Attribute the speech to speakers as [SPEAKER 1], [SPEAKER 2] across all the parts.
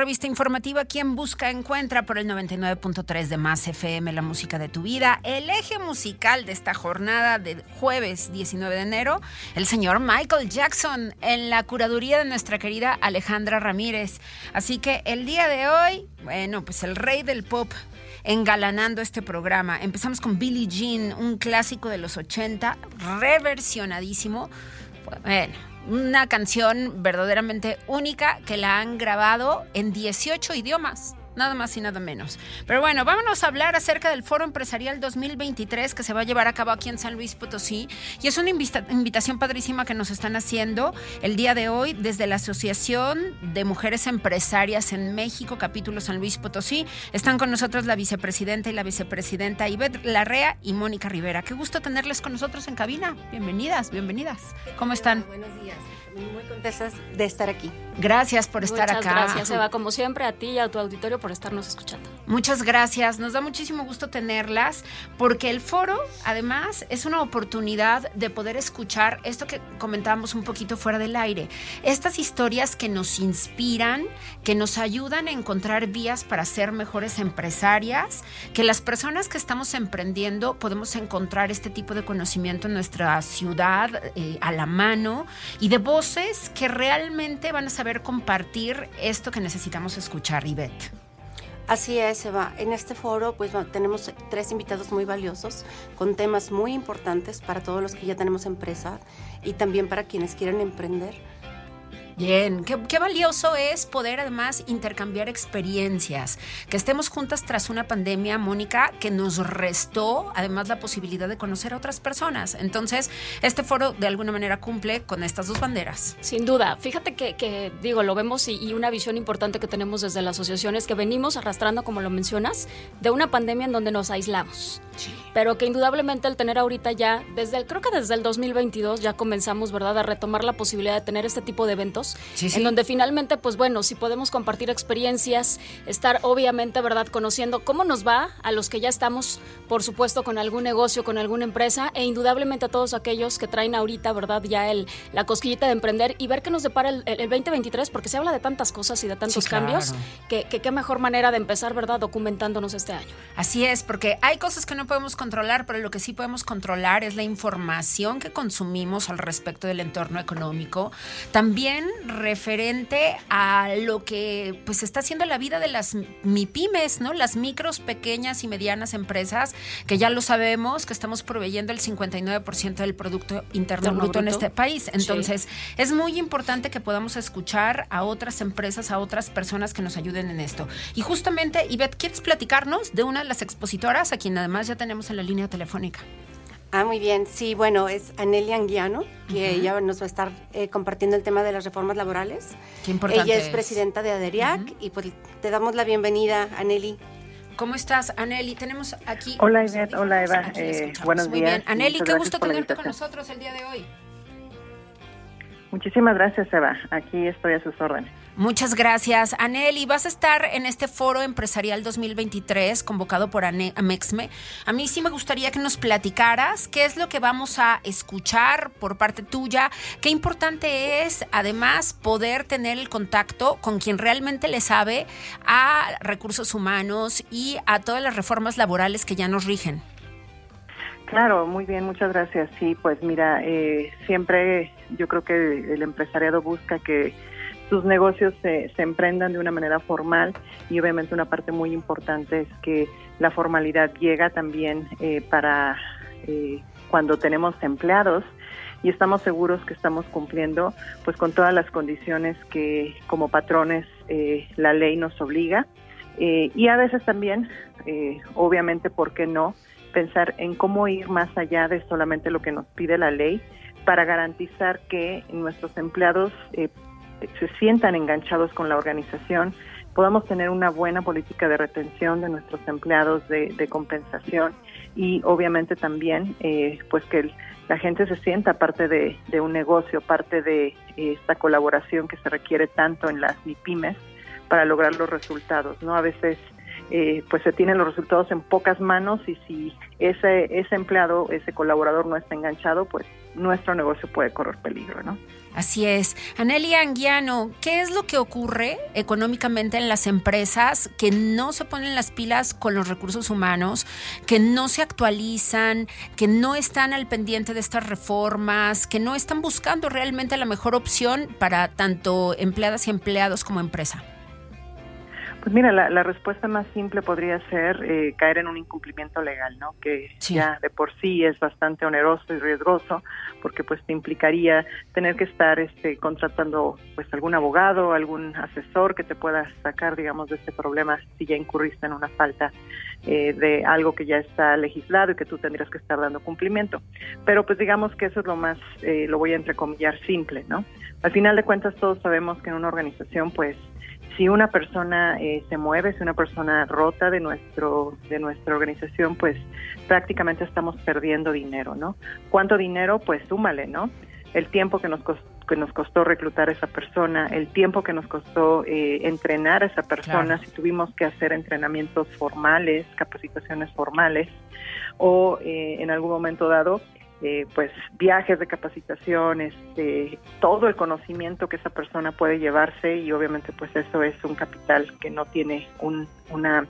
[SPEAKER 1] Revista informativa. Quien busca encuentra por el 99.3 de Más FM, la música de tu vida. El eje musical de esta jornada de jueves 19 de enero, el señor Michael Jackson en la curaduría de nuestra querida Alejandra Ramírez. Así que el día de hoy, bueno, pues el rey del pop engalanando este programa. Empezamos con Billie Jean, un clásico de los 80, reversionadísimo. Bueno una canción verdaderamente única que la han grabado en 18 idiomas. Nada más y nada menos. Pero bueno, vámonos a hablar acerca del Foro Empresarial 2023 que se va a llevar a cabo aquí en San Luis Potosí. Y es una invitación padrísima que nos están haciendo el día de hoy desde la Asociación de Mujeres Empresarias en México, capítulo San Luis Potosí. Están con nosotros la vicepresidenta y la vicepresidenta Ivette Larrea y Mónica Rivera. Qué gusto tenerles con nosotros en cabina. Bienvenidas, bienvenidas. ¿Cómo están?
[SPEAKER 2] Buenos días. Muy contentas de estar aquí.
[SPEAKER 1] Gracias por estar
[SPEAKER 3] Muchas
[SPEAKER 1] acá.
[SPEAKER 3] Gracias, Eva, como siempre, a ti y a tu auditorio por estarnos escuchando.
[SPEAKER 1] Muchas gracias. Nos da muchísimo gusto tenerlas porque el foro, además, es una oportunidad de poder escuchar esto que comentábamos un poquito fuera del aire. Estas historias que nos inspiran, que nos ayudan a encontrar vías para ser mejores empresarias, que las personas que estamos emprendiendo podemos encontrar este tipo de conocimiento en nuestra ciudad eh, a la mano y de voces que realmente van a saber compartir esto que necesitamos escuchar, Ivette.
[SPEAKER 2] Así es, Eva. En este foro pues tenemos tres invitados muy valiosos con temas muy importantes para todos los que ya tenemos empresa y también para quienes quieren emprender.
[SPEAKER 1] Bien, qué, valioso es poder además intercambiar experiencias, que estemos juntas tras una pandemia, Mónica, que nos restó además la posibilidad de conocer a otras personas. Entonces, este foro de alguna manera cumple con estas dos banderas.
[SPEAKER 3] Sin duda, fíjate que, que digo, lo vemos y, y, una visión importante que tenemos desde la asociación es que venimos arrastrando, como lo mencionas, de una pandemia en donde nos aislamos. Sí. Pero que indudablemente el tener ahorita ya, desde el, creo que desde el 2022 ya comenzamos, ¿verdad?, a retomar la posibilidad de tener este tipo de eventos Sí, sí. en donde finalmente, pues bueno, si podemos compartir experiencias, estar obviamente, ¿verdad?, conociendo cómo nos va a los que ya estamos, por supuesto, con algún negocio, con alguna empresa, e indudablemente a todos aquellos que traen ahorita, ¿verdad?, ya el, la cosquillita de emprender y ver qué nos depara el, el 2023, porque se habla de tantas cosas y de tantos claro. cambios, que, que qué mejor manera de empezar, ¿verdad?, documentándonos este año.
[SPEAKER 1] Así es, porque hay cosas que no podemos controlar, pero lo que sí podemos controlar es la información que consumimos al respecto del entorno económico. También referente a lo que pues está haciendo la vida de las MIPIMES, ¿no? Las micros, pequeñas y medianas empresas, que ya lo sabemos, que estamos proveyendo el 59% del Producto Interno Bruto, en este país. Entonces, sí. es muy importante que podamos escuchar a otras empresas, a otras personas que nos ayuden en esto. Y justamente, Ivette, ¿quieres platicarnos de una de las expositoras, a quien además ya tenemos en la línea telefónica?
[SPEAKER 2] Ah, muy bien. Sí, bueno, es Anelia Anguiano, que uh -huh. ella nos va a estar eh, compartiendo el tema de las reformas laborales.
[SPEAKER 1] Qué importante.
[SPEAKER 2] Ella es, es. presidenta de ADERIAC uh -huh. y pues te damos la bienvenida, Aneli.
[SPEAKER 1] ¿Cómo estás, Aneli? Tenemos aquí.
[SPEAKER 4] Hola, Ivette. Hola, Eva. Eh, buenos
[SPEAKER 1] Muy
[SPEAKER 4] días.
[SPEAKER 1] Bien. Aneli, qué gusto tenerte con nosotros el día de hoy.
[SPEAKER 4] Muchísimas gracias, Eva. Aquí estoy a sus órdenes.
[SPEAKER 1] Muchas gracias, Aneli. Vas a estar en este foro empresarial 2023 convocado por Amexme. A mí sí me gustaría que nos platicaras qué es lo que vamos a escuchar por parte tuya. Qué importante es, además, poder tener el contacto con quien realmente le sabe a recursos humanos y a todas las reformas laborales que ya nos rigen.
[SPEAKER 4] Claro, muy bien, muchas gracias. Sí, pues mira, eh, siempre yo creo que el empresariado busca que sus negocios se, emprendan de una manera formal y obviamente una parte muy importante es que la formalidad llega también eh, para eh, cuando tenemos empleados y estamos seguros que estamos cumpliendo pues con todas las condiciones que como patrones eh, la ley nos obliga. Y a veces también obviamente por qué no pensar en cómo ir más allá de solamente lo que nos pide la ley para garantizar que nuestros empleados eh, se sientan enganchados con la organización, podamos tener una buena política de retención de nuestros empleados, de, compensación y obviamente también eh, pues que el, la gente se sienta parte de, de un negocio, parte de eh, esta colaboración que se requiere tanto en las MIPIMES para lograr los resultados, ¿no? A veces eh, pues se tienen los resultados en pocas manos y si ese, ese empleado, ese colaborador no está enganchado, pues nuestro negocio puede correr peligro, ¿no?
[SPEAKER 1] Así es. Anelia Anguiano, ¿qué es lo que ocurre económicamente en las empresas que no se ponen las pilas con los recursos humanos, que no se actualizan, que no están al pendiente de estas reformas, que no están buscando realmente la mejor opción para tanto empleadas y empleados como empresa?
[SPEAKER 4] Pues mira, la, respuesta más simple podría ser eh, caer en un incumplimiento legal, ¿no? Que ya de por sí es bastante oneroso y riesgoso, porque pues te implicaría tener que estar este, contratando pues algún abogado, algún asesor que te pueda sacar, digamos, de este problema si ya incurriste en una falta eh, de algo que ya está legislado y que tú tendrías que estar dando cumplimiento. Pero pues digamos que eso es lo más, eh, lo voy a entrecomillar, simple, ¿no? Al final de cuentas todos sabemos que en una organización pues si una persona eh, se mueve, si una persona rota de nuestro de nuestra organización, pues prácticamente estamos perdiendo dinero, ¿no? ¿Cuánto dinero? Pues súmale, ¿no? El tiempo que nos costó, que nos costó reclutar a esa persona, el tiempo que nos costó eh, entrenar a esa persona, si tuvimos que hacer entrenamientos formales, capacitaciones formales, o eh, en algún momento dado eh, pues viajes de capacitación, este, todo el conocimiento que esa persona puede llevarse y obviamente pues eso es un capital que no tiene una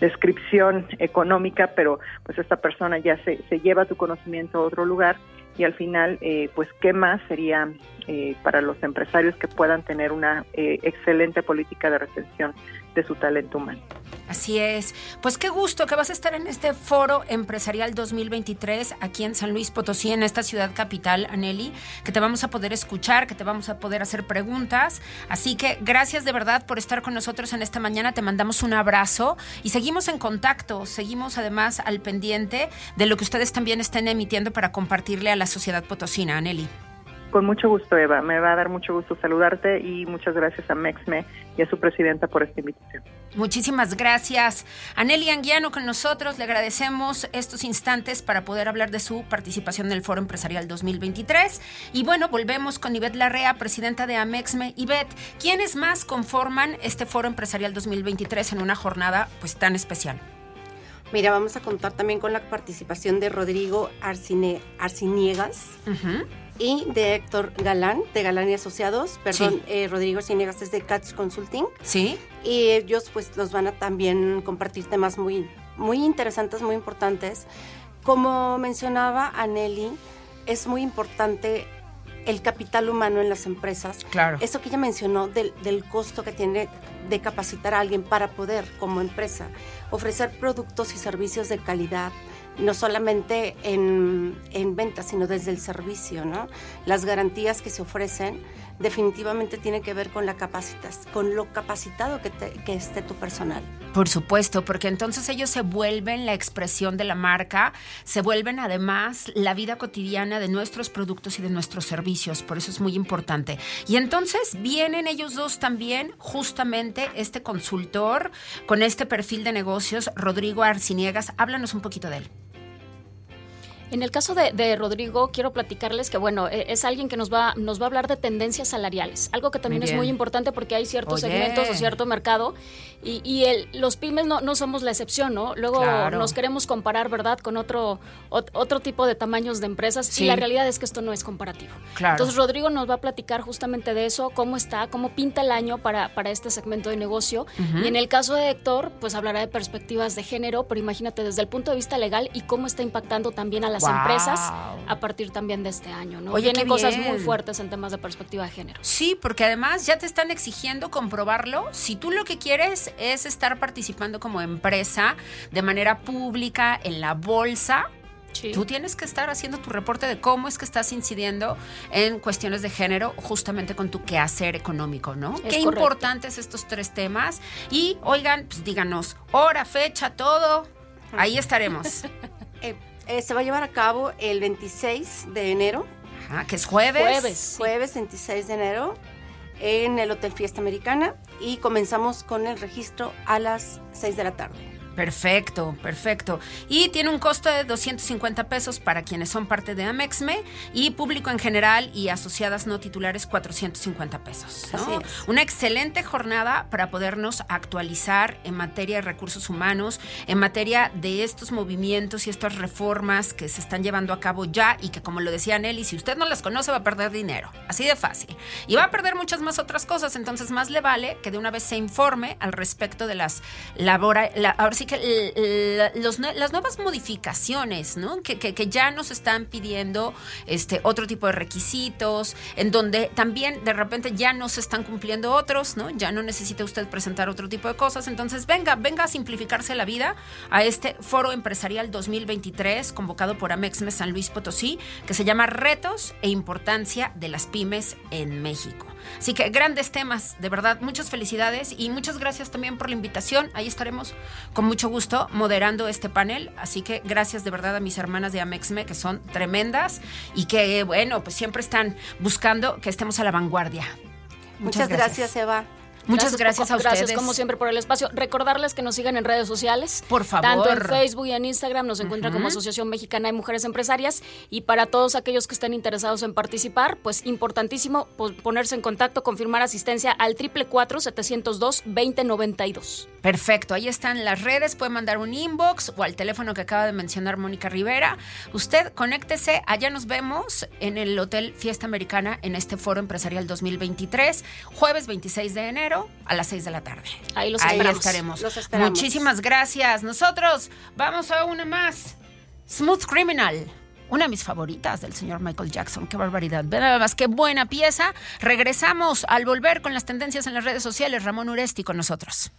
[SPEAKER 4] descripción económica, pero pues esta persona ya se, se lleva tu conocimiento a otro lugar y al final, eh, pues, ¿qué más sería eh, para los empresarios que puedan tener una eh, excelente política de retención de su talento humano?
[SPEAKER 1] Así es. Pues qué gusto que vas a estar en este foro empresarial 2023 aquí en San Luis Potosí, en esta ciudad capital, Aneli, que te vamos a poder escuchar, que te vamos a poder hacer preguntas. Así que gracias de verdad por estar con nosotros en esta mañana. Te mandamos un abrazo y seguimos en contacto. Seguimos además al pendiente de lo que ustedes también estén emitiendo para compartirle a la sociedad potosina, Aneli.
[SPEAKER 4] Con mucho gusto, Eva. Me va a dar mucho gusto saludarte y muchas gracias a Mexme y a su presidenta por esta invitación.
[SPEAKER 1] Muchísimas gracias. Aneli Anguiano con nosotros. Le agradecemos estos instantes para poder hablar de su participación en el Foro Empresarial 2023. Y bueno, volvemos con Ivette Larrea, presidenta de Amexme. Ivette, ¿quiénes más conforman este Foro Empresarial 2023 en una jornada pues tan especial?
[SPEAKER 2] Mira, vamos a contar también con la participación de Rodrigo Arcine, Arciniegas y de Héctor Galán, de Galán y Asociados, perdón, eh, Rodrigo Cinegas es de Catch Consulting.
[SPEAKER 1] Sí.
[SPEAKER 2] Y ellos pues nos van a también compartir temas muy, muy interesantes, muy importantes. Como mencionaba Aneli, es muy importante el capital humano en las empresas.
[SPEAKER 1] Claro.
[SPEAKER 2] Eso que ella mencionó del, del costo que tiene de capacitar a alguien para poder, como empresa, ofrecer productos y servicios de calidad, no solamente en, en ventas, sino desde el servicio, ¿no? Las garantías que se ofrecen definitivamente tienen que ver con la capacitas, con lo capacitado que, que esté tu personal.
[SPEAKER 1] Por supuesto, porque entonces ellos se vuelven la expresión de la marca, se vuelven además la vida cotidiana de nuestros productos y de nuestros servicios, por eso es muy importante. Y entonces vienen ellos dos también, justamente este consultor con este perfil de negocios, Rodrigo Arciniegas, háblanos un poquito de él.
[SPEAKER 3] En el caso de, Rodrigo, quiero platicarles que, bueno, e, es alguien que nos va, nos va a hablar de tendencias salariales, algo que también es muy importante porque hay ciertos segmentos o cierto mercado y, el, los pymes no, no, somos la excepción, ¿no? Luego nos queremos comparar, ¿verdad?, con otro, otro tipo de tamaños de empresas y la realidad es que esto no es comparativo. Entonces, Rodrigo nos va a platicar justamente de eso, cómo está, cómo pinta el año para, para este segmento de negocio. Y en el caso de Héctor, pues hablará de perspectivas de género, pero imagínate desde el punto de vista legal y cómo está impactando también a la empresas a partir también de este año, ¿no? Oye, Vienen cosas muy fuertes en temas de perspectiva de género.
[SPEAKER 1] Sí, porque además ya te están exigiendo comprobarlo. Si tú lo que quieres es estar participando como empresa de manera pública en la bolsa, Tú tienes que estar haciendo tu reporte de cómo es que estás incidiendo en cuestiones de género justamente con tu quehacer económico, ¿no? Qué importantes estos tres temas. Y oigan, pues díganos, hora, fecha, todo. Ahí estaremos.
[SPEAKER 2] eh, se va a llevar a cabo el 26 de enero.
[SPEAKER 1] Ajá, que es jueves.
[SPEAKER 2] Jueves. Jueves 26 de enero en el Hotel Fiesta Americana y comenzamos con el registro a las 6 de la tarde.
[SPEAKER 1] Perfecto, perfecto. Y tiene un costo de 250 pesos para quienes son parte de Amexme y público en general y asociadas no titulares 450 pesos. Una excelente jornada para podernos actualizar en materia de recursos humanos, en materia de estos movimientos y estas reformas que se están llevando a cabo ya y que como lo decía Nelly, si usted no las conoce va a perder dinero. Así de fácil. Y va a perder muchas más otras cosas, entonces más le vale que de una vez se informe al respecto de las labora, así que las nuevas modificaciones, ¿no? Que, que, ya nos están pidiendo este, otro tipo de requisitos, en donde también de repente ya no se están cumpliendo otros, ¿no? Ya no necesita usted presentar otro tipo de cosas. Entonces, venga, venga a simplificarse la vida a este Foro Empresarial 2023 convocado por Amexme San Luis Potosí, que se llama Retos e Importancia de las Pymes en México. Así que grandes temas, de verdad, muchas felicidades y muchas gracias también por la invitación. Ahí estaremos con mucho gusto moderando este panel. Así que gracias de verdad a mis hermanas de Amexme, que son tremendas y que, bueno, pues siempre están buscando que estemos a la vanguardia.
[SPEAKER 2] Muchas, gracias Eva.
[SPEAKER 1] Muchas gracias, a ustedes.
[SPEAKER 3] Gracias como siempre por el espacio. Recordarles que nos sigan en redes sociales.
[SPEAKER 1] Por favor.
[SPEAKER 3] Tanto en Facebook y en Instagram nos encuentran como Asociación Mexicana de Mujeres Empresarias. Y para todos aquellos que estén interesados en participar, pues importantísimo ponerse en contacto, confirmar asistencia al triple 702 2092.
[SPEAKER 1] Perfecto, ahí están las redes, puede mandar un inbox o al teléfono que acaba de mencionar Mónica Rivera. Usted conéctese, allá nos vemos en el Hotel Fiesta Americana en este Foro Empresarial 2023, jueves 26 de enero a las 6 de la tarde.
[SPEAKER 3] Ahí los
[SPEAKER 1] estaremos. Muchísimas gracias. Nosotros vamos a una más. Smooth Criminal. Una de mis favoritas del señor Michael Jackson. Qué barbaridad. Vean más qué buena pieza. Regresamos al volver con las tendencias en las redes sociales. Ramón Uresti con nosotros.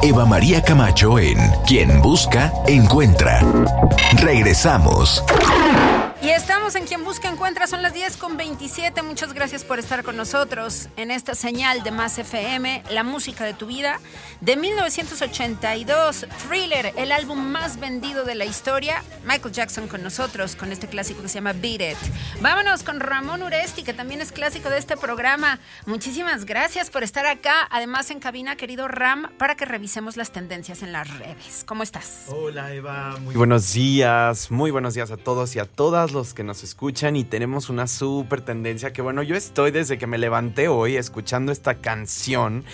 [SPEAKER 5] Eva María Camacho en Quien Busca, Encuentra. Regresamos.
[SPEAKER 1] Y estamos en Quien Busca Encuentra, son las 10 con 27. Muchas gracias por estar con nosotros en esta señal de Más FM, la música de tu vida. De 1982, Thriller, el álbum más vendido de la historia. Michael Jackson con nosotros, con este clásico que se llama Beat It. Vámonos con Ramón Uresti, que también es clásico de este programa. Muchísimas gracias por estar acá. Además, en cabina, querido Ram, para que revisemos las tendencias en las redes. ¿Cómo estás?
[SPEAKER 6] Hola, Eva. Muy buenos días. Muy buenos días a todos y a todas los que nos escuchan y tenemos una súper tendencia que bueno, yo estoy desde que me levanté hoy escuchando esta canción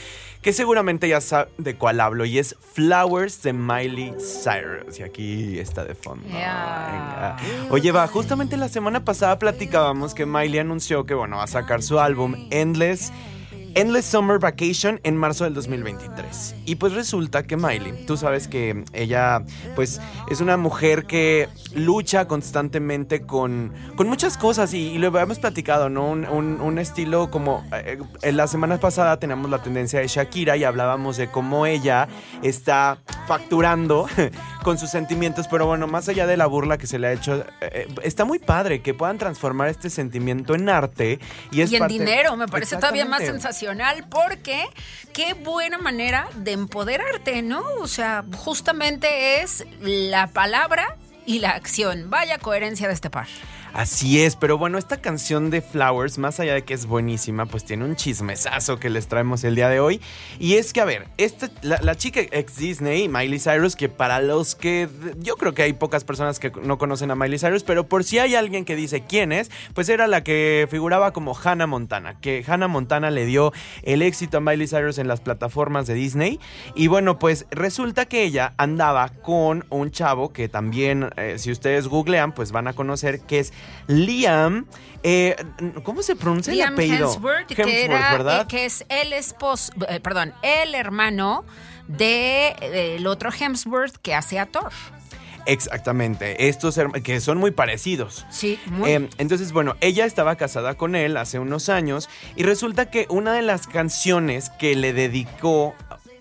[SPEAKER 6] que seguramente ya sabe de cuál hablo y es Flowers de Miley Cyrus. Y aquí está de fondo. Venga. Oye, va, justamente la semana pasada platicábamos que Miley anunció que bueno, va a sacar su álbum Endless Endless Summer Vacation en marzo del 2023. Y pues resulta que Miley, tú sabes que ella pues es una mujer que lucha constantemente con, con muchas cosas y, lo habíamos platicado, ¿no? Un, estilo como eh, en la semana pasada tenemos la tendencia de Shakira y hablábamos de cómo ella está facturando con sus sentimientos, pero bueno, más allá de la burla que se le ha hecho, eh, eh, está muy padre que puedan transformar este sentimiento en arte y, es
[SPEAKER 1] y en dinero, me parece todavía más sensacional porque qué buena manera de empoderarte, ¿no? O sea, justamente es la palabra y la acción. Vaya coherencia de este par.
[SPEAKER 6] Así es, pero bueno, esta canción de Flowers, más allá de que es buenísima, pues tiene un chismesazo que les traemos el día de hoy. Y es que, a ver, esta, la, chica ex Disney, Miley Cyrus, que para los que yo creo que hay pocas personas que no conocen a Miley Cyrus, pero por si hay alguien que dice quién es, pues era la que figuraba como Hannah Montana, que Hannah Montana le dio el éxito a Miley Cyrus en las plataformas de Disney. Y bueno, pues resulta que ella andaba con un chavo que también, eh, si ustedes googlean, pues van a conocer que es Liam, eh, ¿cómo se pronuncia
[SPEAKER 1] el
[SPEAKER 6] apellido?
[SPEAKER 1] Hemsworth, que, ¿verdad? Eh, que es el esposo, eh, perdón, el hermano del de, otro Hemsworth que hace a Thor.
[SPEAKER 6] Exactamente, estos que son muy parecidos.
[SPEAKER 1] Sí, muy.
[SPEAKER 6] entonces, bueno, ella estaba casada con él hace unos años y resulta que una de las canciones que le dedicó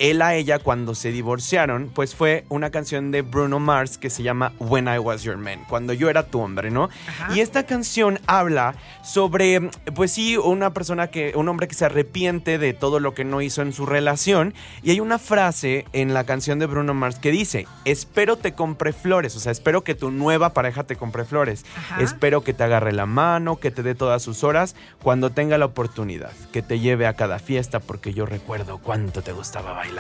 [SPEAKER 6] él a ella cuando se divorciaron, pues fue una canción de Bruno Mars que se llama When I Was Your Man, cuando yo era tu hombre, ¿no? Y esta canción habla sobre, pues sí, una persona que, un hombre que se arrepiente de todo lo que no hizo en su relación. Y hay una frase en la canción de Bruno Mars que dice, espero te compre flores, o sea, espero que tu nueva pareja te compre flores. Espero que te agarre la mano, que te dé todas sus horas cuando tenga la oportunidad, que te lleve a cada fiesta porque yo recuerdo cuánto te gustaba bailar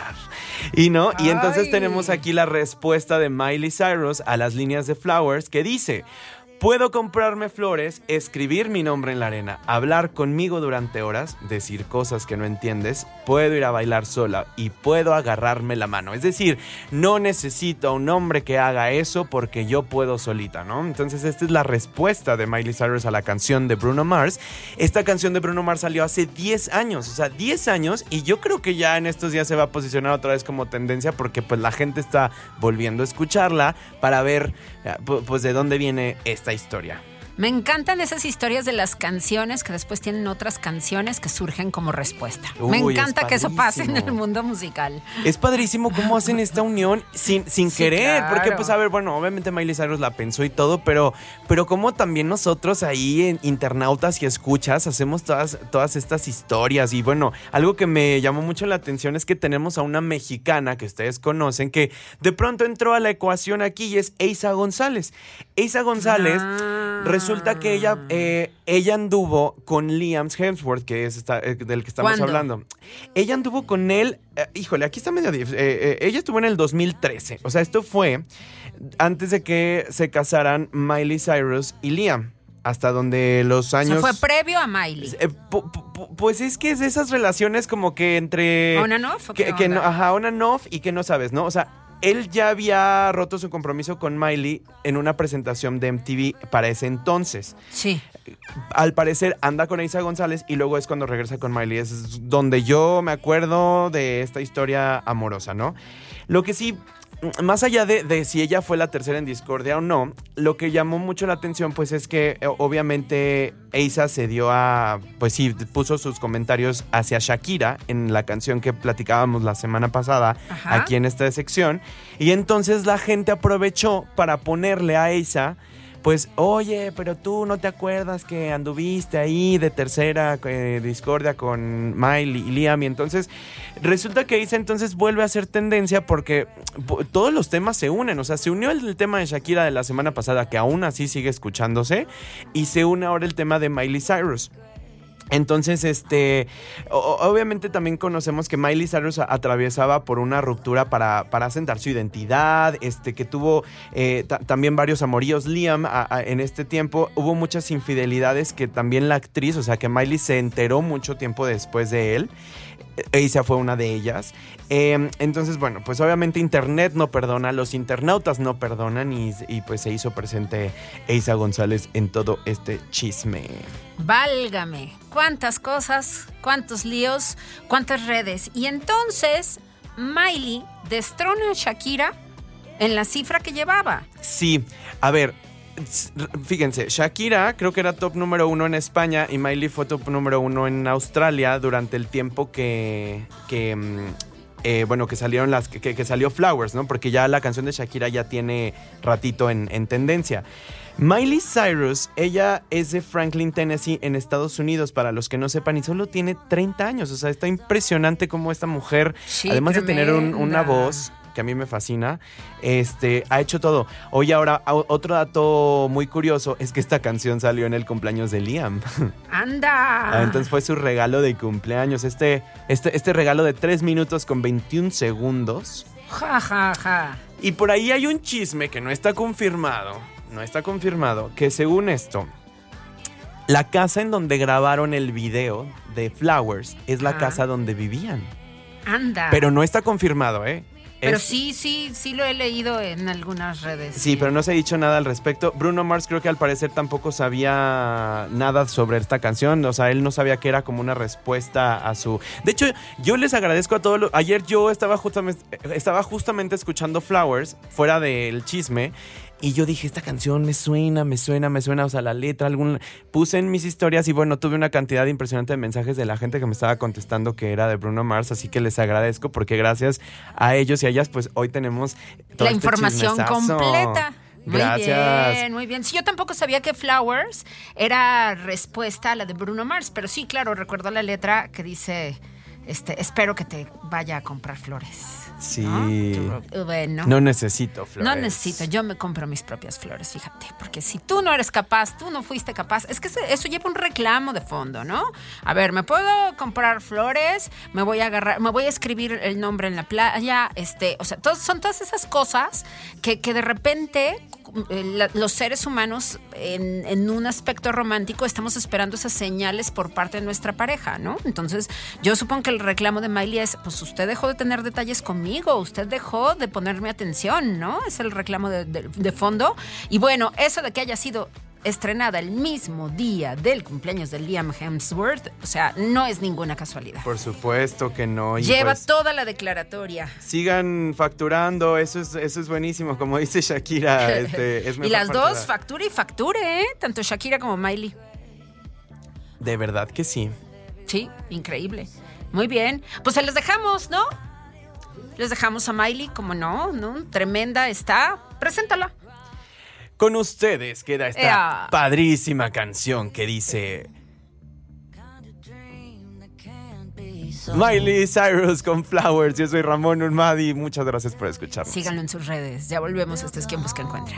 [SPEAKER 6] y no, y entonces tenemos aquí la respuesta de Miley Cyrus a las líneas de Flowers que dice, Puedo comprarme flores, escribir mi nombre en la arena, hablar conmigo durante horas, decir cosas que no entiendes, puedo ir a bailar sola y puedo agarrarme la mano. Es decir, no necesito a un hombre que haga eso porque yo puedo solita, ¿no? Entonces esta es la respuesta de Miley Cyrus a la canción de Bruno Mars. Esta canción de Bruno Mars salió hace 10 años, o sea, 10 años y yo creo que ya en estos días se va a posicionar otra vez como tendencia porque pues la gente está volviendo a escucharla para ver eh, pues de dónde viene esta historia.
[SPEAKER 1] Me encantan esas historias de las canciones que después tienen otras canciones que surgen como respuesta. Me encanta que eso pase en el mundo musical.
[SPEAKER 6] Es padrísimo cómo hacen esta unión sin, sin querer. Porque, pues, a ver, bueno, obviamente Miley Cyrus la pensó y todo, pero, pero como también nosotros ahí, en internautas y escuchas, hacemos todas, todas estas historias. Y bueno, algo que me llamó mucho la atención es que tenemos a una mexicana que ustedes conocen que de pronto entró a la ecuación aquí y es Eisa González. Eisa González. Ah resulta que ella, eh, ella anduvo con Liam Hemsworth, que es eh, del que estamos hablando. Ella anduvo con él, eh, híjole, aquí está medio... ella estuvo en el 2013, o sea, esto fue antes de que se casaran Miley Cyrus y Liam hasta donde los años.
[SPEAKER 1] fue previo a Miley.
[SPEAKER 6] pues es que es de esas relaciones como que entre.
[SPEAKER 1] ¿On and off?
[SPEAKER 6] Que, que no, ajá, on and off y que no sabes, ¿no? O sea, él ya había roto su compromiso con Miley en una presentación de MTV para ese entonces.
[SPEAKER 1] Sí.
[SPEAKER 6] Al parecer anda con Isa González y luego es cuando regresa con Miley. Es donde yo me acuerdo de esta historia amorosa, ¿no? Lo que sí más allá de, de si ella fue la tercera en discordia o no, lo que llamó mucho la atención pues es que eh, obviamente Eisa se dio a, pues sí, puso sus comentarios hacia Shakira en la canción que platicábamos la semana pasada
[SPEAKER 1] Ajá.
[SPEAKER 6] aquí en esta sección. Y entonces la gente aprovechó para ponerle a Eisa pues, oye, pero tú no te acuerdas que anduviste ahí de tercera eh, discordia con Miley y Liam. Y entonces resulta que Isa entonces vuelve a ser tendencia porque po- todos los temas se unen. O sea, se unió el tema de Shakira de la semana pasada, que aún así sigue escuchándose, y se une ahora el tema de Miley Cyrus. Entonces, este, obviamente también conocemos que Miley Cyrus atravesaba por una ruptura para, para asentar su identidad, este, que tuvo eh, ta- también varios amoríos. Liam, en este tiempo, hubo muchas infidelidades que también la actriz, o sea, que Miley se enteró mucho tiempo después de él. Eisa fue una de ellas. Eh, entonces, bueno, pues obviamente Internet no perdona, los internautas no perdonan y, y pues se hizo presente Eisa González en todo este chisme.
[SPEAKER 1] Válgame, cuántas cosas, cuántos líos, cuántas redes. Y entonces Miley destrona a Shakira en la cifra que llevaba.
[SPEAKER 6] Sí, a ver, fíjense, Shakira creo que era top número uno en España y Miley fue top número uno en Australia durante el tiempo que, que, mm, eh, bueno, que salieron las, que, que salió Flowers, ¿no? Porque ya la canción de Shakira ya tiene ratito en, en tendencia. Miley Cyrus, ella es de Franklin, Tennessee, en Estados Unidos, para los que no sepan, y solo tiene 30 años. O sea, está impresionante cómo esta mujer,
[SPEAKER 1] Sí,
[SPEAKER 6] además de tener un- una voz que a mí me fascina, este, ha hecho todo. Oye, ahora, otro dato muy curioso es que esta canción salió en el cumpleaños de Liam.
[SPEAKER 1] Anda.
[SPEAKER 6] Ah, Entonces fue su regalo de cumpleaños. Este, este, este regalo de 3 minutos con 21 segundos.
[SPEAKER 1] Ja, ja, ja.
[SPEAKER 6] Y por ahí hay un chisme que no está confirmado. No está confirmado. Que según esto, la casa en donde grabaron el video de Flowers es la casa donde vivían.
[SPEAKER 1] Anda.
[SPEAKER 6] Pero no está confirmado, ¿eh?
[SPEAKER 1] Pero
[SPEAKER 6] Es-
[SPEAKER 1] sí, sí, sí lo he leído en algunas redes.
[SPEAKER 6] Sí, pero no se ha dicho nada al respecto. Bruno Mars creo que al parecer tampoco sabía nada sobre esta canción. O sea, él no sabía que era como una respuesta a su... De hecho, yo les agradezco a todos los... Ayer yo estaba justamente, estaba justamente escuchando Flowers, fuera del chisme, y yo dije, esta canción me suena, me suena, me suena, o sea, la letra, algún... Puse en mis historias y bueno, tuve una cantidad impresionante de mensajes de la gente que me estaba contestando que era de Bruno Mars, así que les agradezco porque gracias a ellos y a ellas, pues hoy tenemos... todo
[SPEAKER 1] La
[SPEAKER 6] este
[SPEAKER 1] información
[SPEAKER 6] chismesazo.
[SPEAKER 1] completa. Muy
[SPEAKER 6] Gracias.
[SPEAKER 1] bien, muy bien. Sí, yo tampoco sabía que Flowers era respuesta a la de Bruno Mars, pero sí, claro, recuerdo la letra que dice, este, espero que te vaya a comprar flores.
[SPEAKER 6] Sí.
[SPEAKER 1] ¿no? Bueno.
[SPEAKER 6] No necesito flores.
[SPEAKER 1] No necesito, yo me compro mis propias flores, fíjate, porque si tú no eres capaz, tú no fuiste capaz, es que eso lleva un reclamo de fondo, ¿no? A ver, me puedo comprar flores, me voy a agarrar, me voy a escribir el nombre en la playa, este, o sea, todos- son todas esas cosas que, que de repente la- los seres humanos en, un aspecto romántico estamos esperando esas señales por parte de nuestra pareja, ¿no? Entonces, yo supongo que el reclamo de Miley es, pues usted dejó de tener detalles conmigo, usted dejó de ponerme atención, ¿no? Es el reclamo de- de fondo. Y bueno, eso de que haya sido estrenada el mismo día del cumpleaños de Liam Hemsworth, o sea, no es ninguna casualidad.
[SPEAKER 6] Por supuesto que no. y
[SPEAKER 1] Lleva
[SPEAKER 6] pues,
[SPEAKER 1] toda la declaratoria.
[SPEAKER 6] Sigan facturando, eso es, eso es buenísimo. Como dice Shakira, este, es
[SPEAKER 1] y las dos, factura y facture, ¿eh? Tanto Shakira como Miley.
[SPEAKER 6] De verdad que sí.
[SPEAKER 1] Sí, increíble. Muy bien. Pues se les dejamos, ¿no? Les dejamos a Miley, como no, ¿no? Tremenda está. Preséntala.
[SPEAKER 6] Con ustedes queda esta
[SPEAKER 1] Ea.
[SPEAKER 6] padrísima canción que dice Miley Cyrus con Flowers. Yo soy Ramón Urmadi. Muchas gracias por escucharnos.
[SPEAKER 1] Síganlo en sus redes. Ya volvemos. Este es quien busca encuentra.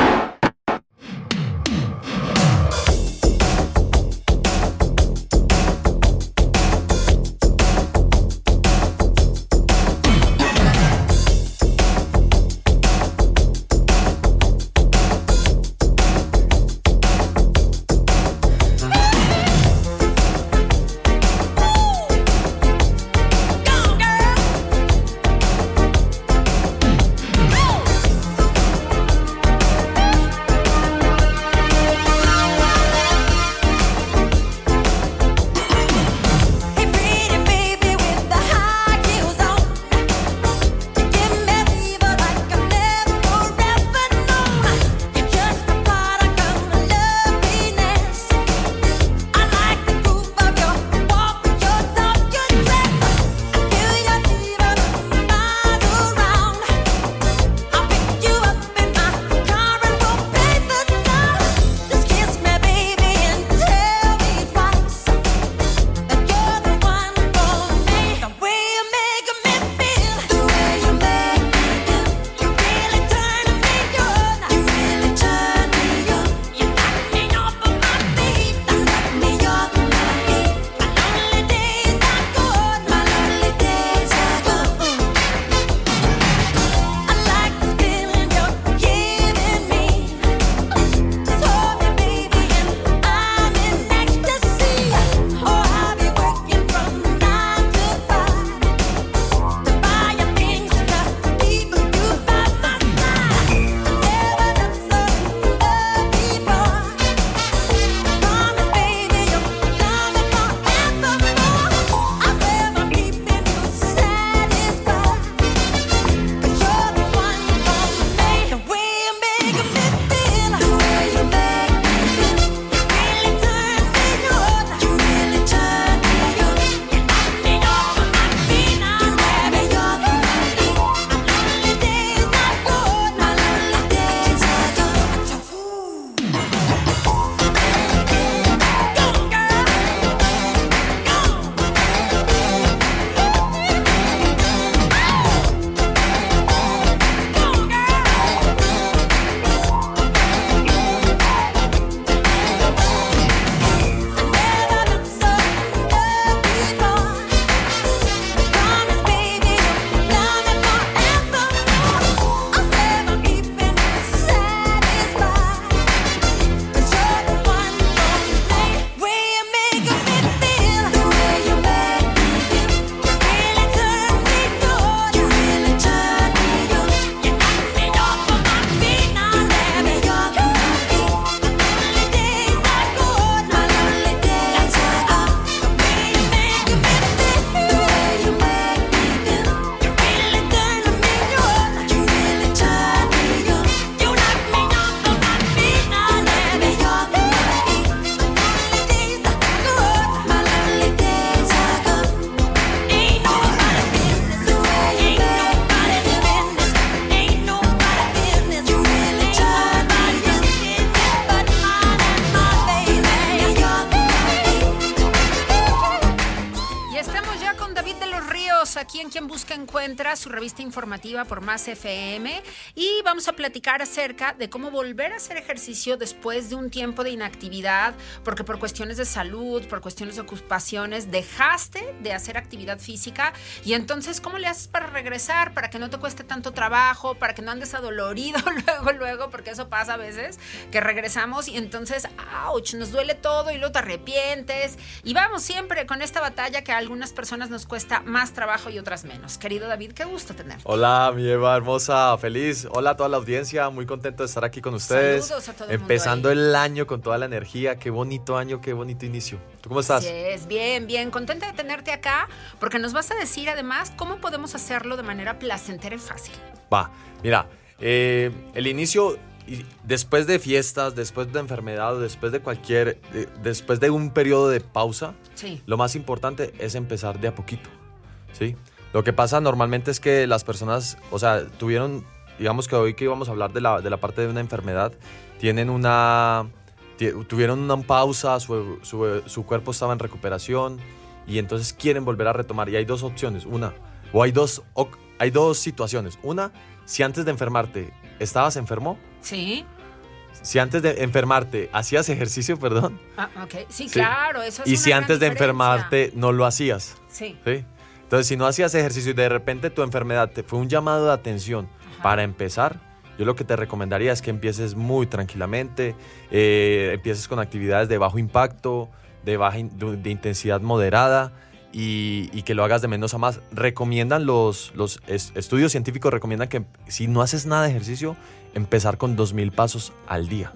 [SPEAKER 1] Informativa por Más FM. Vamos a platicar acerca de cómo volver a hacer ejercicio después de un tiempo de inactividad, porque por cuestiones de salud, por cuestiones de ocupaciones, dejaste de hacer actividad física. Y entonces, ¿cómo le haces para regresar? Para que no te cueste tanto trabajo, para que no andes adolorido luego, luego, porque eso pasa a veces, que regresamos y entonces, ouch, nos duele todo y luego te arrepientes. Y vamos siempre con esta batalla que a algunas personas nos cuesta más trabajo y otras menos. Querido David, qué gusto tenerte.
[SPEAKER 7] Hola, mi Eva hermosa, feliz. Hola a toda la audiencia, muy contento de estar aquí con ustedes.
[SPEAKER 1] Saludos a todo el
[SPEAKER 7] Empezando el año con toda la energía. Qué bonito año, qué bonito inicio. ¿Tú cómo estás?
[SPEAKER 1] Es, bien, bien. Contenta de tenerte acá porque nos vas a decir además cómo podemos hacerlo de manera placentera y fácil.
[SPEAKER 7] Va, mira, eh, el inicio, después de fiestas, después de enfermedad, después de cualquier, de- después de un periodo de pausa,
[SPEAKER 1] Sí.
[SPEAKER 7] lo más importante es empezar de a poquito, ¿sí? Lo que pasa normalmente es que las personas, o sea, tuvieron, digamos que hoy que íbamos a hablar de la, de la parte de una enfermedad, tienen una, tuvieron una pausa, su, su- su cuerpo estaba en recuperación y entonces quieren volver a retomar. Y hay dos opciones, una, o hay dos, o- hay dos situaciones. Una, si antes de enfermarte estabas enfermo,
[SPEAKER 1] Sí.
[SPEAKER 7] si antes de enfermarte hacías ejercicio, perdón,
[SPEAKER 1] Ah, ok. Sí,
[SPEAKER 7] Sí.
[SPEAKER 1] claro. Eso es
[SPEAKER 7] y
[SPEAKER 1] una
[SPEAKER 7] si antes de
[SPEAKER 1] diferencia.
[SPEAKER 7] enfermarte no lo hacías.
[SPEAKER 1] Sí.
[SPEAKER 7] ¿sí? Entonces, si no hacías ejercicio y de repente tu enfermedad te fue un llamado de atención. Para empezar, yo lo que te recomendaría es que empieces muy tranquilamente, eh, empieces con actividades de bajo impacto, de, baja in- de, de intensidad moderada y, y que lo hagas de menos a más. Recomiendan los, los es- estudios científicos, recomiendan que si no haces nada de ejercicio, empezar con 2.000 pasos al día.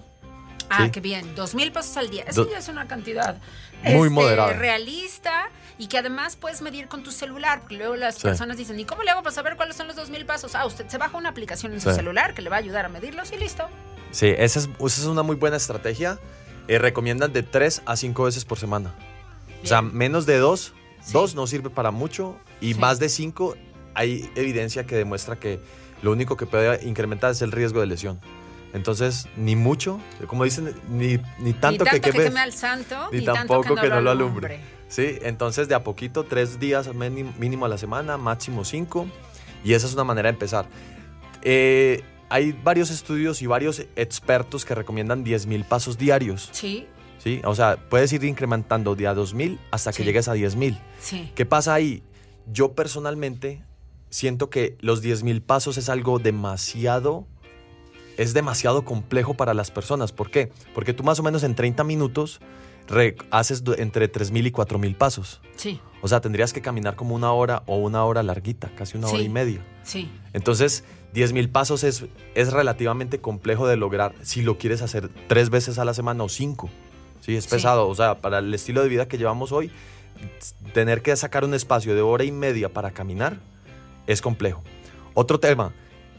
[SPEAKER 1] Ah,
[SPEAKER 7] Sí.
[SPEAKER 1] qué bien. Dos mil pesos al día. Eso
[SPEAKER 7] Do-
[SPEAKER 1] ya es una cantidad
[SPEAKER 7] Muy
[SPEAKER 1] este,
[SPEAKER 7] moderada.
[SPEAKER 1] realista y que además puedes medir con tu celular. Porque luego las
[SPEAKER 7] Sí.
[SPEAKER 1] personas dicen, ¿y cómo le hago para saber cuáles son los dos mil pasos? Ah, usted se baja una aplicación en su celular que le va a ayudar a medirlos y listo.
[SPEAKER 7] Sí, esa es, esa es una muy buena estrategia. Eh, recomiendan de 3 a 5 veces por semana. O sea, menos de 2,
[SPEAKER 1] Sí.
[SPEAKER 7] 2 no sirve para mucho y más de 5 hay evidencia que demuestra que lo único que puede incrementar es el riesgo de lesión. Entonces, ni mucho, como dicen, ni, ni tanto,
[SPEAKER 1] ni tanto
[SPEAKER 7] que,
[SPEAKER 1] que,
[SPEAKER 7] queme,
[SPEAKER 1] al santo,
[SPEAKER 7] ni
[SPEAKER 1] ni,
[SPEAKER 7] tampoco
[SPEAKER 1] tanto
[SPEAKER 7] que no lo alumbre. Sí, entonces de a poquito, tres días mínimo a la semana, máximo cinco. Y esa es una manera de empezar. Eh, hay varios estudios y varios expertos que recomiendan 10.000 pasos diarios.
[SPEAKER 1] Sí,
[SPEAKER 7] ¿sí? O sea, puedes ir incrementando de a 2.000 hasta que
[SPEAKER 1] Sí.
[SPEAKER 7] llegues a 10.000.
[SPEAKER 1] sí.
[SPEAKER 7] ¿Qué pasa ahí? Yo personalmente siento que los 10.000 pasos es algo demasiado, es demasiado complejo para las personas. ¿Por qué? Porque tú más o menos en 30 minutos haces entre 3.000 y 4.000 pasos.
[SPEAKER 1] Sí,
[SPEAKER 7] O sea, tendrías que caminar como una hora o una hora larguita, casi una hora y media.
[SPEAKER 1] sí.
[SPEAKER 7] Entonces, 10.000 pasos es, es relativamente complejo de lograr si lo quieres hacer tres veces a la semana o cinco. Sí, es
[SPEAKER 1] Sí.
[SPEAKER 7] pesado. O sea, para el estilo de vida que llevamos hoy, tener que sacar un espacio de hora y media para caminar es complejo. Otro tema,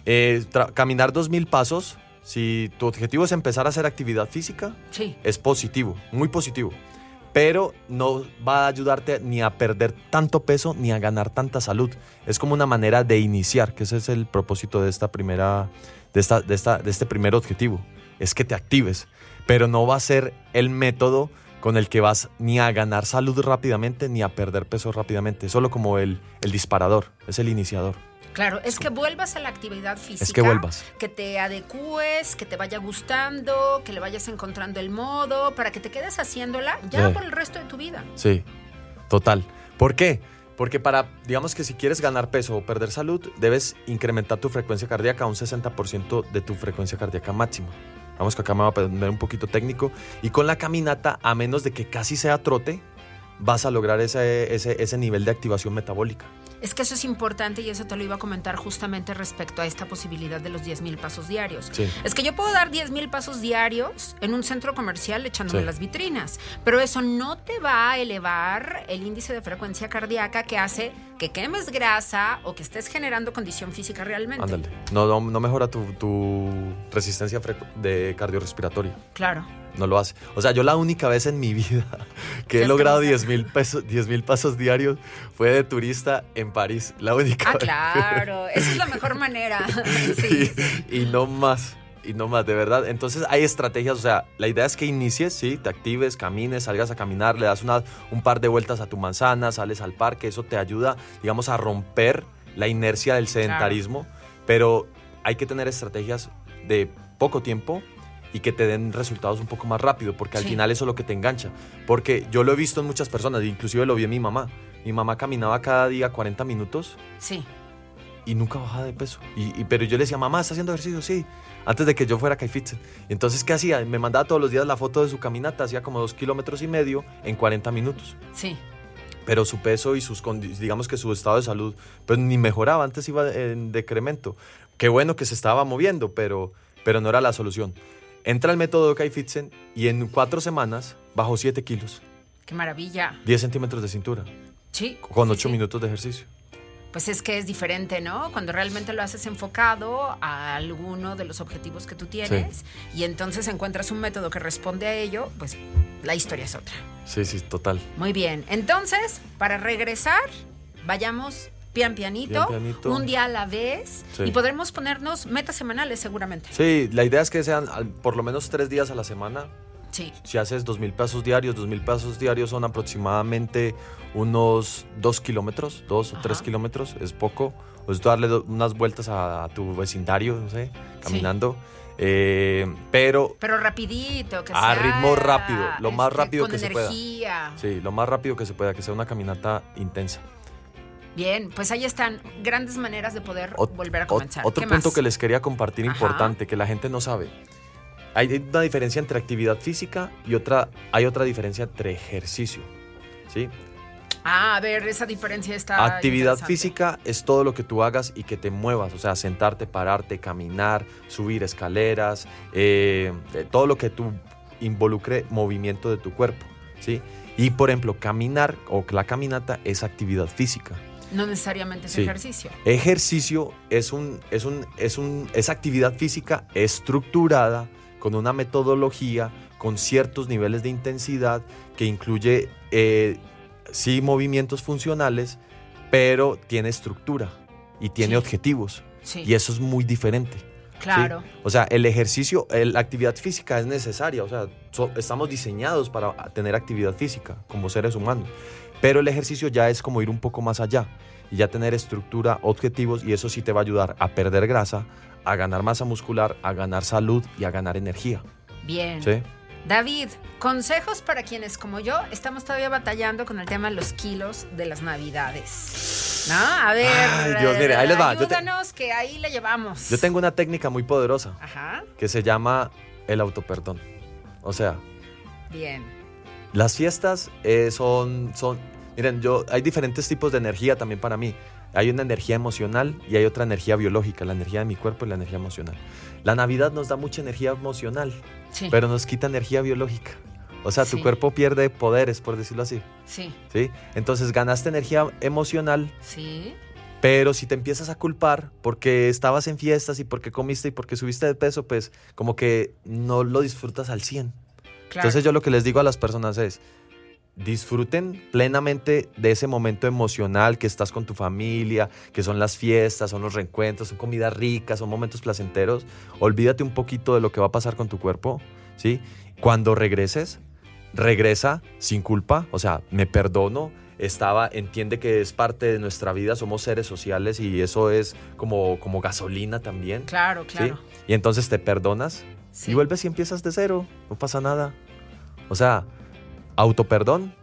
[SPEAKER 7] eh, caminar 2.000 pasos, si tu objetivo es empezar a hacer actividad física,
[SPEAKER 1] Sí,
[SPEAKER 7] es positivo, muy positivo. Pero no va a ayudarte ni a perder tanto peso ni a ganar tanta salud. Es como una manera de iniciar, que ese es el propósito de esta primera, de esta, de esta, de este primer objetivo. Es que te actives. Pero no va a ser el método con el que vas ni a ganar salud rápidamente ni a perder peso rápidamente. Es solo como el, el disparador, es el iniciador.
[SPEAKER 1] Claro. Es que vuelvas a la actividad física.
[SPEAKER 7] Es que vuelvas.
[SPEAKER 1] que te adecúes, que te vaya gustando, que le vayas encontrando el modo, para que te quedes haciéndola ya
[SPEAKER 7] Sí.
[SPEAKER 1] por el resto de tu vida.
[SPEAKER 7] Sí, total. ¿Por qué? Porque para, digamos que si quieres ganar peso o perder salud, debes incrementar tu frecuencia cardíaca a un 60% de tu frecuencia cardíaca máxima. Vamos que acá me va a poner un poquito técnico. Y con la caminata, a menos de que casi sea trote, vas a lograr ese, ese, ese nivel de activación metabólica.
[SPEAKER 1] Es que eso es importante y eso te lo iba a comentar justamente respecto a esta posibilidad de los 10 mil pasos diarios.
[SPEAKER 7] Sí.
[SPEAKER 1] Es que yo puedo dar 10 mil pasos diarios en un centro comercial echándome
[SPEAKER 7] Sí.
[SPEAKER 1] las vitrinas, pero eso no te va a elevar el índice de frecuencia cardíaca que hace que quemes grasa o que estés generando condición física realmente.
[SPEAKER 7] Ándale. No, no, no mejora tu, tu resistencia de cardiorrespiratoria.
[SPEAKER 1] Claro.
[SPEAKER 7] No lo hace. O sea, yo la única vez en mi vida que he logrado
[SPEAKER 1] estamos
[SPEAKER 7] 10 mil pesos, 10 mil pasos diarios fue de turista en París. La única
[SPEAKER 1] Ah,
[SPEAKER 7] vez.
[SPEAKER 1] claro. Esa es la mejor manera. Sí, sí.
[SPEAKER 7] y, y no más. y no más, de verdad. Entonces hay estrategias, o sea, la idea es que inicies, sí, te actives, camines, salgas a caminar, le das una, un par de vueltas a tu manzana, sales al parque, eso te ayuda, digamos, a romper la inercia del sedentarismo, pero hay que tener estrategias de poco tiempo y que te den resultados un poco más rápido, porque al
[SPEAKER 1] Sí.
[SPEAKER 7] final eso es lo que te engancha. Porque yo lo he visto en muchas personas, inclusive lo vi en mi mamá. Mi mamá caminaba cada día 40 minutos
[SPEAKER 1] Sí.
[SPEAKER 7] y nunca bajaba de peso. Y, y- pero yo le decía, mamá, ¿está haciendo ejercicio? Sí. Antes de que yo fuera. Y entonces, ¿qué hacía? Me mandaba todos los días la foto de su caminata, hacía como dos kilómetros y medio en 40 minutos.
[SPEAKER 1] Sí.
[SPEAKER 7] Pero su peso y sus, digamos que su estado de salud, pues ni mejoraba, antes iba en decremento. Qué bueno que se estaba moviendo, pero, pero no era la solución. Entra el método de Kaifitsen y en cuatro semanas bajó 7 kilos,
[SPEAKER 1] Qué maravilla.
[SPEAKER 7] 10 centímetros de cintura,
[SPEAKER 1] Sí.
[SPEAKER 7] con
[SPEAKER 1] sí,
[SPEAKER 7] 8
[SPEAKER 1] sí.
[SPEAKER 7] minutos de ejercicio.
[SPEAKER 1] Pues es que es diferente, ¿no? Cuando realmente lo haces enfocado a alguno de los objetivos que tú tienes y entonces encuentras un método que responde a ello, pues la historia es otra.
[SPEAKER 7] Sí, sí, total.
[SPEAKER 1] Muy bien. Entonces, para regresar, vayamos pian pianito,
[SPEAKER 7] Pian pianito.
[SPEAKER 1] un día a la vez
[SPEAKER 7] Sí.
[SPEAKER 1] y podremos ponernos metas semanales seguramente.
[SPEAKER 7] Sí, la idea es que sean al- por lo menos tres días a la semana.
[SPEAKER 1] Sí.
[SPEAKER 7] Si haces dos mil pesos diarios, dos mil pesos diarios son aproximadamente unos dos kilómetros, dos o tres kilómetros, es poco. O es darle unas vueltas a, a tu vecindario, no sé, caminando. Eh, pero
[SPEAKER 1] Pero rapidito, que
[SPEAKER 7] A
[SPEAKER 1] sea,
[SPEAKER 7] ritmo rápido, lo más
[SPEAKER 1] este,
[SPEAKER 7] rápido
[SPEAKER 1] con
[SPEAKER 7] que se pueda.
[SPEAKER 1] energía.
[SPEAKER 7] sí, lo más rápido que se pueda, que sea una caminata intensa.
[SPEAKER 1] Bien, pues ahí están grandes maneras de poder
[SPEAKER 7] Ot-
[SPEAKER 1] volver a comenzar.
[SPEAKER 7] otro
[SPEAKER 1] ¿Qué
[SPEAKER 7] punto
[SPEAKER 1] más?
[SPEAKER 7] que les quería compartir
[SPEAKER 1] Ajá.
[SPEAKER 7] importante, que la gente no sabe. Hay una diferencia entre actividad física y otra, hay otra diferencia entre ejercicio. ¿sí?
[SPEAKER 1] Ah, a ver, esa diferencia está.
[SPEAKER 7] Actividad física es todo lo que tú hagas y que te muevas, o sea, sentarte, pararte, caminar, subir escaleras, eh, todo lo que tú involucre movimiento de tu cuerpo, ¿sí? Y por ejemplo, caminar o la caminata es actividad física.
[SPEAKER 1] No necesariamente es
[SPEAKER 7] Sí.
[SPEAKER 1] ejercicio.
[SPEAKER 7] Ejercicio es, un, es, un, es, un, es actividad física estructurada, con una metodología, con ciertos niveles de intensidad que incluye, eh, sí, movimientos funcionales, pero tiene estructura y tiene
[SPEAKER 1] Sí.
[SPEAKER 7] objetivos.
[SPEAKER 1] Sí.
[SPEAKER 7] Y eso es muy diferente. ¿sí?
[SPEAKER 1] Claro.
[SPEAKER 7] O sea, el ejercicio, la actividad física es necesaria. O sea, so- estamos diseñados para tener actividad física como seres humanos. Pero el ejercicio ya es como ir un poco más allá y ya tener estructura, objetivos y eso sí te va a ayudar a perder grasa, a ganar masa muscular, a ganar salud y a ganar energía.
[SPEAKER 1] Bien.
[SPEAKER 7] ¿sí?
[SPEAKER 1] David, consejos para quienes como yo estamos todavía batallando con el tema de los kilos de las navidades. ¿No? A ver,
[SPEAKER 7] Ay, Dios, mire, ahí les va. Te-
[SPEAKER 1] ayúdanos que ahí le llevamos.
[SPEAKER 7] Yo tengo una técnica muy poderosa
[SPEAKER 1] Ajá,
[SPEAKER 7] que se llama el autoperdón. O sea,
[SPEAKER 1] bien.
[SPEAKER 7] Las fiestas eh, son, son, miren, yo, hay diferentes tipos de energía también para mí. Hay una energía emocional y hay otra energía biológica, la energía de mi cuerpo y la energía emocional. La Navidad nos da mucha energía emocional,
[SPEAKER 1] Sí,
[SPEAKER 7] pero nos quita energía biológica. O sea, tu cuerpo pierde poderes, por decirlo así.
[SPEAKER 1] sí,
[SPEAKER 7] ¿sí? Entonces ganaste energía emocional,
[SPEAKER 1] sí.
[SPEAKER 7] pero si te empiezas a culpar porque estabas en fiestas y porque comiste y porque subiste de peso, pues como que no lo disfrutas al 100.
[SPEAKER 1] Claro.
[SPEAKER 7] Entonces yo lo que les digo a las personas es, disfruten plenamente de ese momento emocional que estás con tu familia, que son las fiestas, son los reencuentros, son comidas ricas, son momentos placenteros. Olvídate un poquito de lo que va a pasar con tu cuerpo, ¿sí? Cuando regreses, regresa sin culpa, o sea, me perdono, estaba, entiende que es parte de nuestra vida, somos seres sociales y eso es como, como gasolina también.
[SPEAKER 1] Claro,
[SPEAKER 7] ¿sí?
[SPEAKER 1] claro.
[SPEAKER 7] Y entonces te perdonas
[SPEAKER 1] Sí.
[SPEAKER 7] y vuelves y empiezas de cero, no pasa nada. O sea, autoperdón,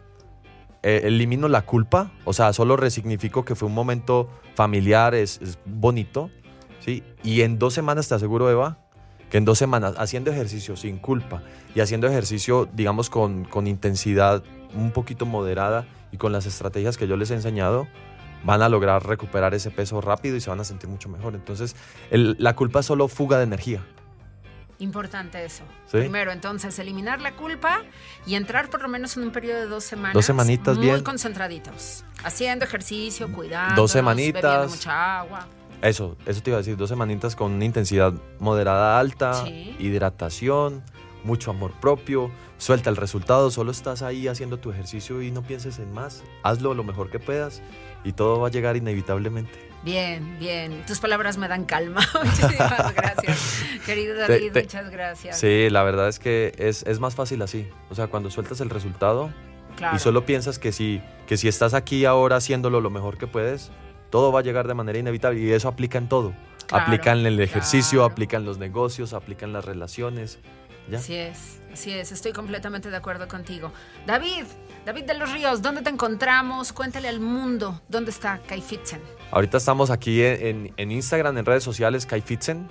[SPEAKER 7] eh, elimino la culpa, o sea, solo resignifico que fue un momento familiar, es, bonito, ¿sí? Y en dos semanas te aseguro, Eva, que en dos semanas, haciendo ejercicio sin culpa y haciendo ejercicio, digamos, con, con intensidad un poquito moderada y con las estrategias que yo les he enseñado, van a lograr recuperar ese peso rápido y se van a sentir mucho mejor. Entonces, la culpa es solo fuga de energía.
[SPEAKER 1] Importante eso.
[SPEAKER 7] Sí.
[SPEAKER 1] Primero, entonces, eliminar la culpa y entrar por lo menos en un periodo de dos semanas.
[SPEAKER 7] Dos semanitas,
[SPEAKER 1] muy
[SPEAKER 7] bien.
[SPEAKER 1] concentraditos. Haciendo ejercicio, cuidando.
[SPEAKER 7] Dos semanitas.
[SPEAKER 1] Bebiendo mucha agua.
[SPEAKER 7] Eso, eso te iba a decir, dos semanitas con una intensidad moderada alta,
[SPEAKER 1] Sí.
[SPEAKER 7] hidratación, mucho amor propio, suelta el resultado, solo estás ahí haciendo tu ejercicio y no pienses en más, hazlo lo mejor que puedas y todo va a llegar inevitablemente.
[SPEAKER 1] Bien, bien. Tus palabras me dan calma. Muchísimas gracias. Querido David,
[SPEAKER 7] te-
[SPEAKER 1] muchas gracias.
[SPEAKER 7] Sí, la verdad es que es, es más fácil así. O sea, cuando sueltas el resultado
[SPEAKER 1] Claro.
[SPEAKER 7] y solo piensas que si, que si estás aquí ahora haciéndolo lo mejor que puedes, todo va a llegar de manera inevitable y eso aplica en todo.
[SPEAKER 1] Claro,
[SPEAKER 7] aplica en el ejercicio,
[SPEAKER 1] claro.
[SPEAKER 7] aplica en los negocios, aplica en las relaciones. ¿ya?
[SPEAKER 1] Así es, así es, estoy completamente de acuerdo contigo. David, David de los Ríos, ¿dónde te encontramos? Cuéntale al mundo, ¿dónde está Kai Fitzen?
[SPEAKER 7] Ahorita estamos aquí en, en- en Instagram, en redes sociales, Kaifitzen.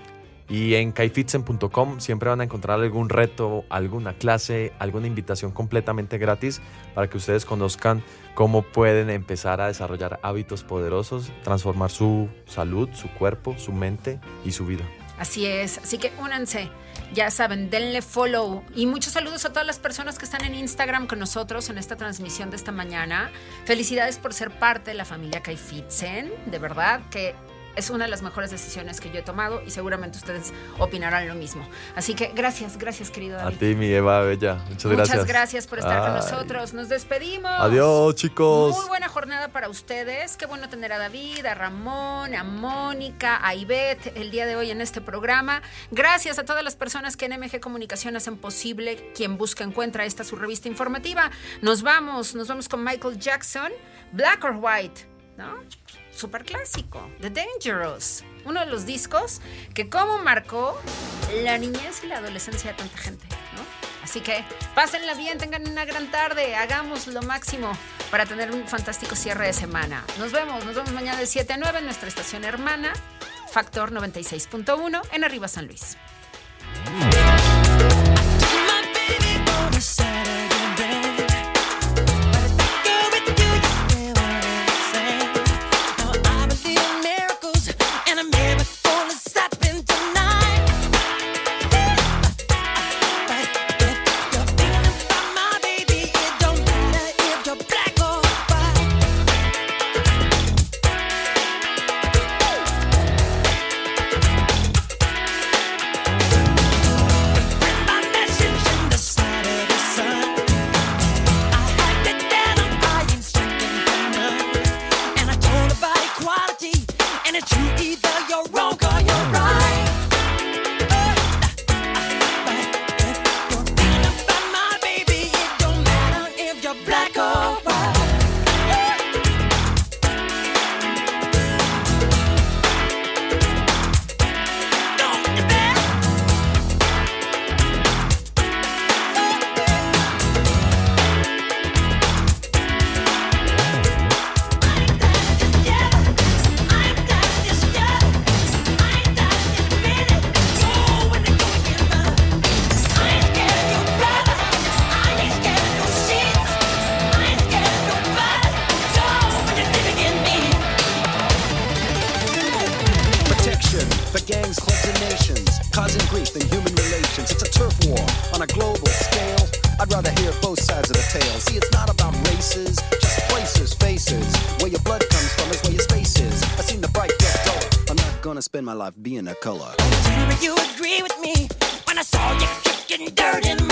[SPEAKER 7] Y en kaifitzen.com siempre van a encontrar algún reto, alguna clase, alguna invitación completamente gratis para que ustedes conozcan cómo pueden empezar a desarrollar hábitos poderosos, transformar su salud, su cuerpo, su mente y su vida.
[SPEAKER 1] Así es, así que únanse, ya saben, denle follow. Y muchos saludos a todas las personas que están en Instagram con nosotros en esta transmisión de esta mañana. Felicidades por ser parte de la familia Kai Fitzen, de verdad que es una de las mejores decisiones que yo he tomado y seguramente ustedes opinarán lo mismo. Así que gracias, gracias querido
[SPEAKER 7] A
[SPEAKER 1] David.
[SPEAKER 7] ti, mi Eva Bella. Muchas,
[SPEAKER 1] Muchas
[SPEAKER 7] gracias.
[SPEAKER 1] gracias por estar con nosotros. Nos despedimos.
[SPEAKER 7] Adiós, chicos.
[SPEAKER 1] Muy buena jornada para ustedes. Qué bueno tener a David, a Ramón, a Mónica, a Ivette el día de hoy en este programa. Gracias a todas las personas que en MG Comunicación hacen posible quien busca encuentra esta su revista informativa. Nos vamos, nos vamos con Michael Jackson, Black or White, ¿no? Super clásico, The Dangerous. Uno de los discos que como marcó la niñez y la adolescencia de tanta gente, ¿no? Así que pásenla bien, tengan una gran tarde, hagamos lo máximo para tener un fantástico cierre de semana. Nos vemos, nos vemos mañana de 7 a 9 en nuestra estación hermana, Factor 96.1 en Arriba San Luis.
[SPEAKER 8] Color.
[SPEAKER 5] Me you agree with me when I saw you kicking dirt in my